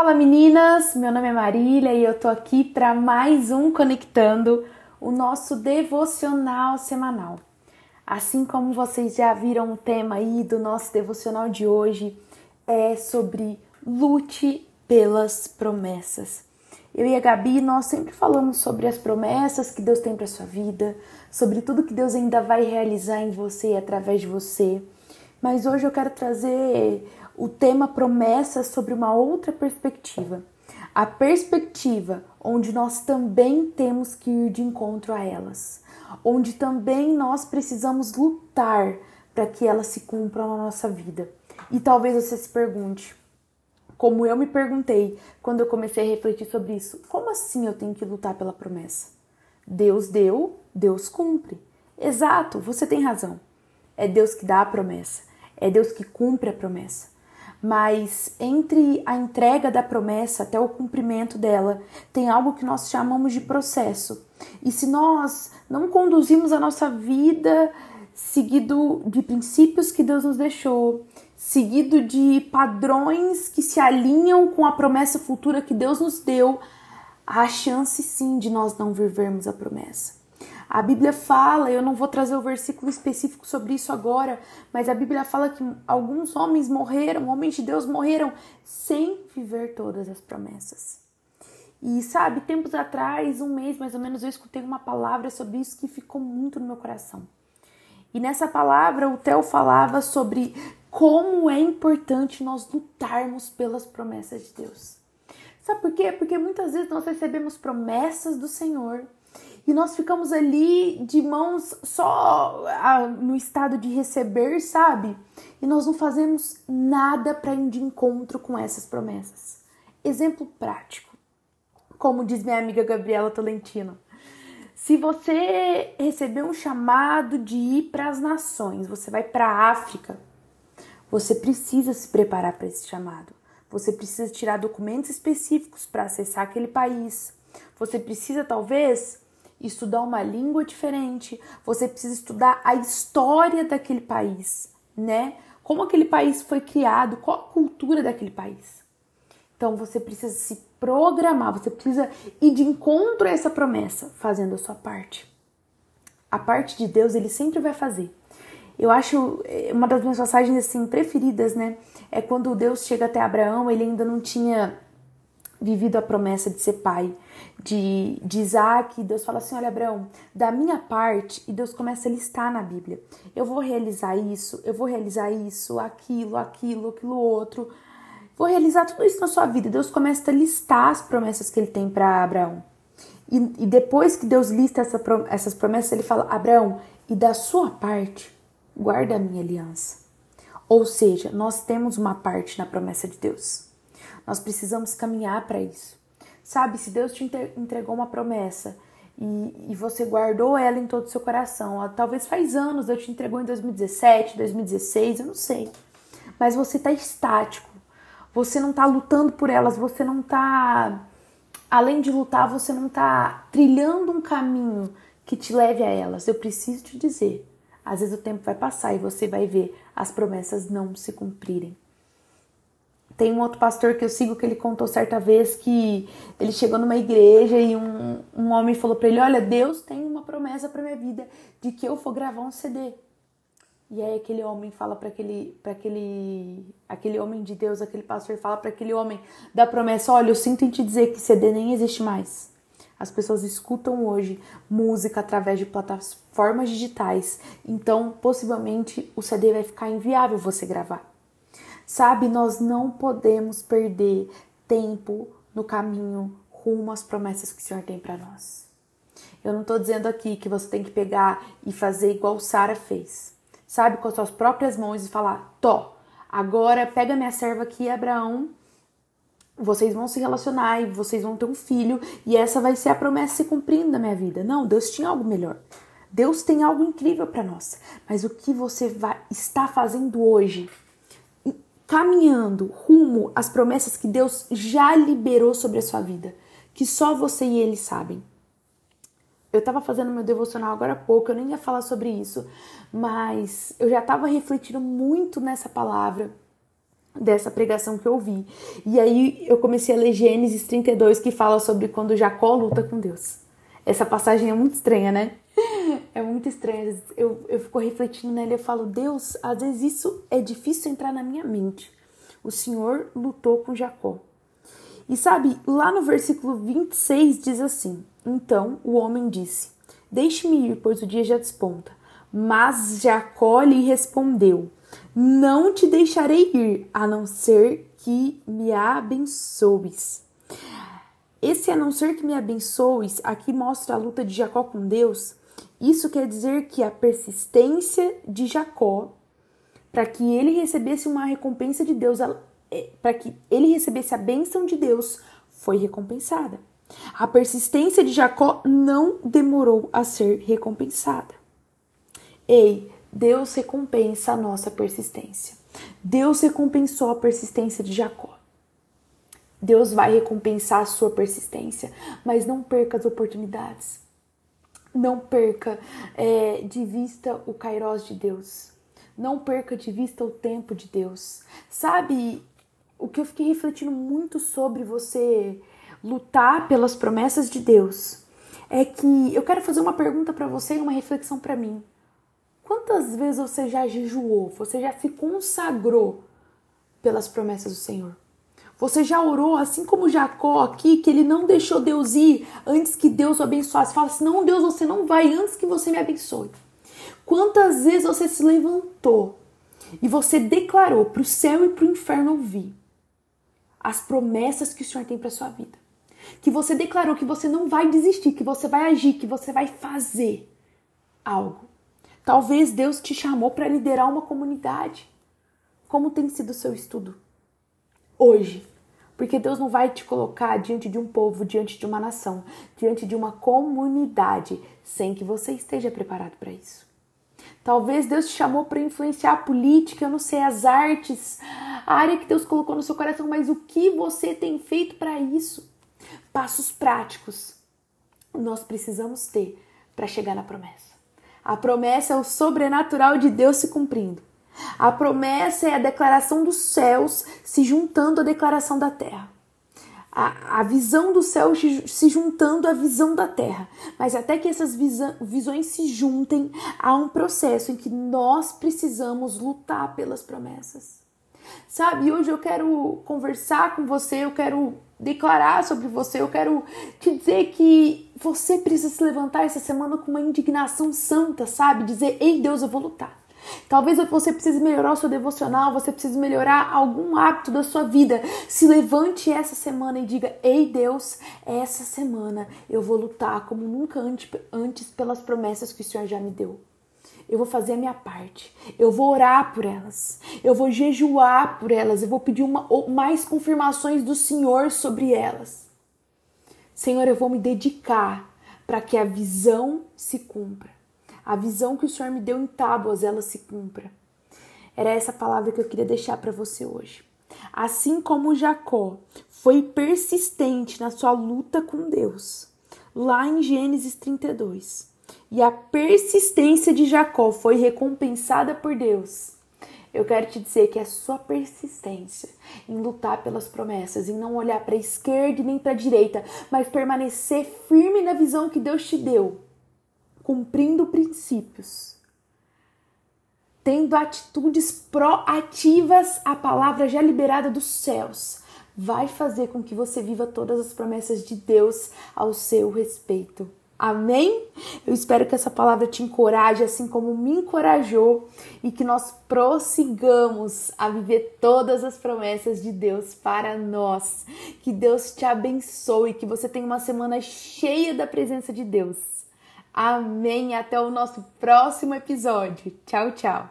Fala meninas, meu nome é Marília e eu tô aqui para mais um Conectando, o nosso devocional semanal. Assim como vocês já viram o tema aí do nosso devocional de hoje, é sobre lute pelas promessas. Eu e a Gabi, nós sempre falamos sobre as promessas que Deus tem para sua vida, sobre tudo que Deus ainda vai realizar em você e através de você. Mas hoje eu quero trazer o tema promessa sobre uma outra perspectiva. A perspectiva onde nós também temos que ir de encontro a elas, onde também nós precisamos lutar para que elas se cumpram na nossa vida. E talvez você se pergunte, como eu me perguntei quando eu comecei a refletir sobre isso, como assim eu tenho que lutar pela promessa? Deus deu, Deus cumpre. Exato, você tem razão. É Deus que dá a promessa, é Deus que cumpre a promessa mas entre a entrega da promessa até o cumprimento dela, tem algo que nós chamamos de processo. E se nós não conduzimos a nossa vida seguido de princípios que Deus nos deixou, seguido de padrões que se alinham com a promessa futura que Deus nos deu, há chance sim de nós não vivermos a promessa. A Bíblia fala, eu não vou trazer o versículo específico sobre isso agora, mas a Bíblia fala que alguns homens morreram, homens de Deus morreram sem viver todas as promessas. E sabe, tempos atrás, um mês mais ou menos, eu escutei uma palavra sobre isso que ficou muito no meu coração. E nessa palavra, o Theo falava sobre como é importante nós lutarmos pelas promessas de Deus. Sabe por quê? Porque muitas vezes nós recebemos promessas do Senhor e nós ficamos ali de mãos só no estado de receber, sabe? E nós não fazemos nada para ir de encontro com essas promessas. Exemplo prático, como diz minha amiga Gabriela Tolentino. Se você receber um chamado de ir para as nações, você vai para a África, você precisa se preparar para esse chamado. Você precisa tirar documentos específicos para acessar aquele país. Você precisa, talvez, estudar uma língua diferente, você precisa estudar a história daquele país, né? Como aquele país foi criado, qual a cultura daquele país. Então você precisa se programar, você precisa ir de encontro a essa promessa, fazendo a sua parte. A parte de Deus ele sempre vai fazer. Eu acho eh, uma das minhas passagens assim preferidas, né? É quando Deus chega até Abraão, ele ainda não tinha vivido a promessa de ser pai de, de Isaac. Deus fala assim: Olha, Abraão, da minha parte, e Deus começa a listar na Bíblia: Eu vou realizar isso, eu vou realizar isso, aquilo, aquilo, aquilo outro. Vou realizar tudo isso na sua vida. Deus começa a listar as promessas que ele tem para Abraão. E, e, depois que Deus lista essa, essas promessas, ele fala: Abraão, e da sua parte, guarda a minha aliança. Ou seja, nós temos uma parte na promessa de Deus. Nós precisamos caminhar para isso. Sabe, se Deus te entregou uma promessa e, e, você guardou ela em todo o seu coração, talvez faz anos, Deus te entregou em 2017, 2016, eu não sei. Mas você está estático, você não está lutando por elas, você não está. Além de lutar, você não está trilhando um caminho que te leve a elas. Eu preciso te dizer, às vezes o tempo vai passar e você vai ver as promessas não se cumprirem. Tem um outro pastor que eu sigo que ele contou certa vez que ele chegou numa igreja e um, um homem falou para ele: Olha, Deus tem uma promessa para minha vida de que eu vou gravar um CD. E aí aquele homem fala para aquele, para aquele, aquele homem de Deus, aquele pastor fala para aquele homem da promessa: Olha, eu sinto em te dizer que CD nem existe mais. As pessoas escutam hoje música através de plataformas digitais, então possivelmente o CD vai ficar inviável você gravar. Sabe, nós não podemos perder tempo no caminho rumo às promessas que o Senhor tem para nós. Eu não estou dizendo aqui que você tem que pegar e fazer igual Sara fez, sabe, com as suas próprias mãos e falar: Tó, agora pega minha serva aqui, Abraão, vocês vão se relacionar e vocês vão ter um filho e essa vai ser a promessa se cumprindo na minha vida. Não, Deus tinha algo melhor. Deus tem algo incrível para nós. Mas o que você vai, está fazendo hoje caminhando rumo às promessas que Deus já liberou sobre a sua vida, que só você e ele sabem. Eu estava fazendo meu devocional agora há pouco, eu nem ia falar sobre isso, mas eu já estava refletindo muito nessa palavra dessa pregação que eu ouvi. E aí eu comecei a ler Gênesis 32, que fala sobre quando Jacó luta com Deus. Essa passagem é muito estranha, né? É muito estranha. Eu, eu fico refletindo nela e falo, Deus, às vezes isso é difícil entrar na minha mente. O Senhor lutou com Jacó. E sabe, lá no versículo 26 diz assim: Então o homem disse: Deixe-me ir, pois o dia já desponta. Mas Jacó lhe respondeu: Não te deixarei ir, a não ser que me abençoes. Esse a não ser que me abençoes aqui mostra a luta de Jacó com Deus. Isso quer dizer que a persistência de Jacó para que ele recebesse uma recompensa de Deus, é, para que ele recebesse a bênção de Deus, foi recompensada. A persistência de Jacó não demorou a ser recompensada. Ei, Deus recompensa a nossa persistência. Deus recompensou a persistência de Jacó. Deus vai recompensar a sua persistência, mas não perca as oportunidades. Não perca é, de vista o kairós de Deus. Não perca de vista o tempo de Deus. Sabe o que eu fiquei refletindo muito sobre você lutar pelas promessas de Deus? É que eu quero fazer uma pergunta para você e uma reflexão para mim. Quantas vezes você já jejuou? Você já se consagrou pelas promessas do Senhor? Você já orou assim como Jacó aqui, que ele não deixou Deus ir antes que Deus o abençoasse? Fala assim: não, Deus, você não vai antes que você me abençoe. Quantas vezes você se levantou e você declarou para o céu e para o inferno ouvir as promessas que o Senhor tem para sua vida? Que você declarou que você não vai desistir, que você vai agir, que você vai fazer algo. Talvez Deus te chamou para liderar uma comunidade. Como tem sido o seu estudo hoje? Porque Deus não vai te colocar diante de um povo, diante de uma nação, diante de uma comunidade, sem que você esteja preparado para isso. Talvez Deus te chamou para influenciar a política, eu não sei, as artes, a área que Deus colocou no seu coração, mas o que você tem feito para isso? Passos práticos nós precisamos ter para chegar na promessa. A promessa é o sobrenatural de Deus se cumprindo. A promessa é a declaração dos céus se juntando à declaração da terra a, a visão do céu se juntando à visão da terra. Mas até que essas visões se juntem, há um processo em que nós precisamos lutar pelas promessas. Sabe, hoje eu quero conversar com você, eu quero declarar sobre você, eu quero te dizer que você precisa se levantar essa semana com uma indignação santa, sabe? Dizer: Ei Deus, eu vou lutar. Talvez você precise melhorar o seu devocional, você precise melhorar algum hábito da sua vida. Se levante essa semana e diga: Ei Deus, essa semana eu vou lutar como nunca antes pelas promessas que o Senhor já me deu. Eu vou fazer a minha parte. Eu vou orar por elas. Eu vou jejuar por elas. Eu vou pedir uma, mais confirmações do Senhor sobre elas. Senhor, eu vou me dedicar para que a visão se cumpra a visão que o Senhor me deu em tábuas, ela se cumpra. Era essa palavra que eu queria deixar para você hoje. Assim como Jacó foi persistente na sua luta com Deus, lá em Gênesis 32, e a persistência de Jacó foi recompensada por Deus. Eu quero te dizer que a sua persistência em lutar pelas promessas, em não olhar para a esquerda nem para a direita, mas permanecer firme na visão que Deus te deu, cumprindo princípios, tendo atitudes proativas à palavra já liberada dos céus, vai fazer com que você viva todas as promessas de Deus ao seu respeito. Amém? Eu espero que essa palavra te encoraje, assim como me encorajou, e que nós prossigamos a viver todas as promessas de Deus para nós. Que Deus te abençoe, que você tenha uma semana cheia da presença de Deus. Amém. Até o nosso próximo episódio. Tchau, tchau.